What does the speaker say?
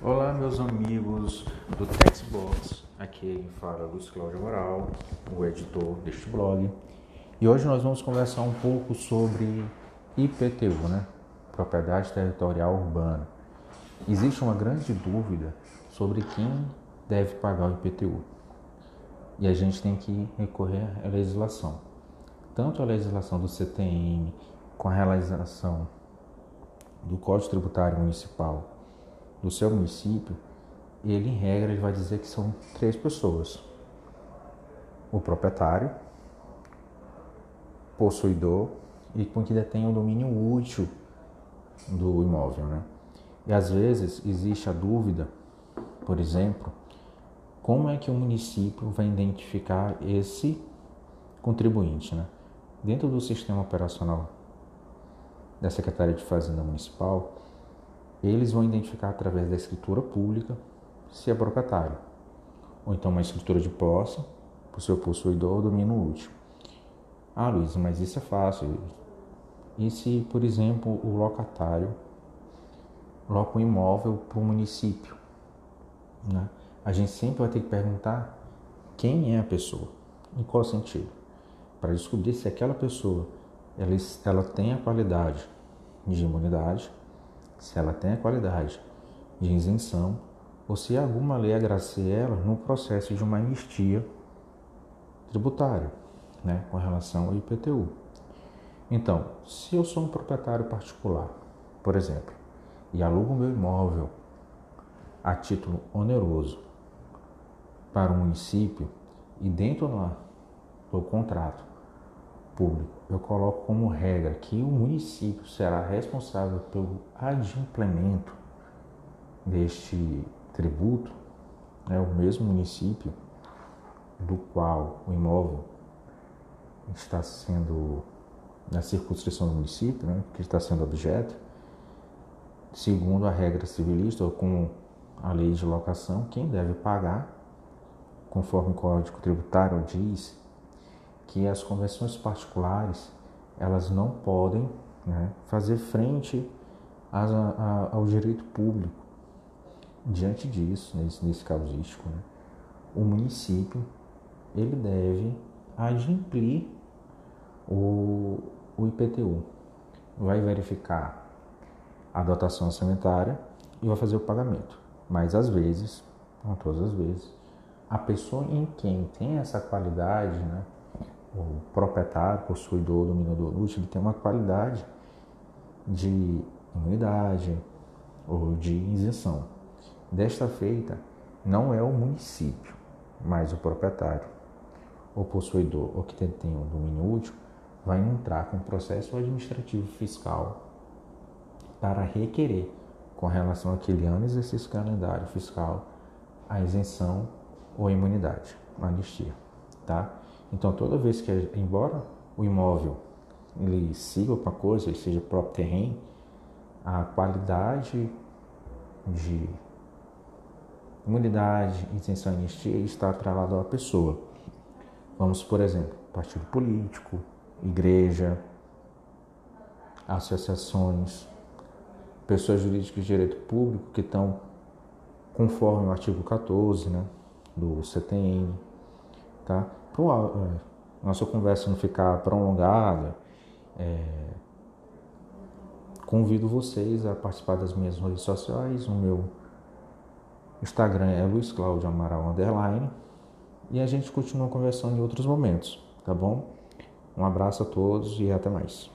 Olá, meus amigos do Textbox. Aqui fala Luiz Cláudio Moral, o editor deste blog. E hoje nós vamos conversar um pouco sobre IPTU, né? Propriedade Territorial Urbana. Existe uma grande dúvida sobre quem deve pagar o IPTU. E a gente tem que recorrer à legislação. Tanto a legislação do CTM com a realização do Código Tributário Municipal do seu município, ele em regra ele vai dizer que são três pessoas: o proprietário, possuidor e com que detém o domínio útil do imóvel, né? E às vezes existe a dúvida, por exemplo, como é que o município vai identificar esse contribuinte, né? Dentro do sistema operacional da Secretaria de Fazenda Municipal, eles vão identificar através da escritura pública se é proprietário, ou então uma escritura de posse para o seu possuidor ou domínio útil. Ah, Luiz, mas isso é fácil. E se, por exemplo, o locatário loca um imóvel para o município? Né? A gente sempre vai ter que perguntar quem é a pessoa, em qual sentido, para descobrir se aquela pessoa ela, ela tem a qualidade de imunidade se ela tem a qualidade de isenção ou se alguma lei agracia ela no processo de uma anistia tributária, né, com relação ao IPTU. Então, se eu sou um proprietário particular, por exemplo, e alugo meu imóvel a título oneroso para o município e dentro do contrato público, eu coloco como regra que o município será responsável pelo adimplemento deste tributo, né, o mesmo município do qual o imóvel está sendo na circunscrição do município, né, que está sendo objeto, segundo a regra civilista ou com a lei de locação, quem deve pagar, conforme o Código Tributário diz, que as convenções particulares elas não podem né, fazer frente a, a, ao direito público. Diante disso, nesse, nesse causístico, né, o município ele deve adimplir o, o IPTU. Vai verificar a dotação sanitária e vai fazer o pagamento. Mas às vezes, não todas as vezes, a pessoa em quem tem essa qualidade, né, o proprietário, possuidor, dominador ele tem uma qualidade de imunidade ou de isenção. Desta feita, não é o município, mas o proprietário, o possuidor ou que tem o domínio útil, vai entrar com processo administrativo fiscal para requerer, com relação àquele ano exercício calendário fiscal, a isenção ou a imunidade, a anistia, tá? Então, toda vez que, embora o imóvel ele siga uma coisa, ele seja próprio terreno, a qualidade de imunidade, isenção e anistia está atrelada à pessoa. Vamos, por exemplo, partido político, igreja, associações, pessoas jurídicas de direito público que estão conforme o artigo 14 né, do CTN, tá? Para é, nossa conversa não ficar prolongada, é, convido vocês a participar das minhas redes sociais. O meu Instagram é Luiz Cláudio Amaral Underline. E a gente continua conversando em outros momentos, tá bom? Um abraço a todos e até mais.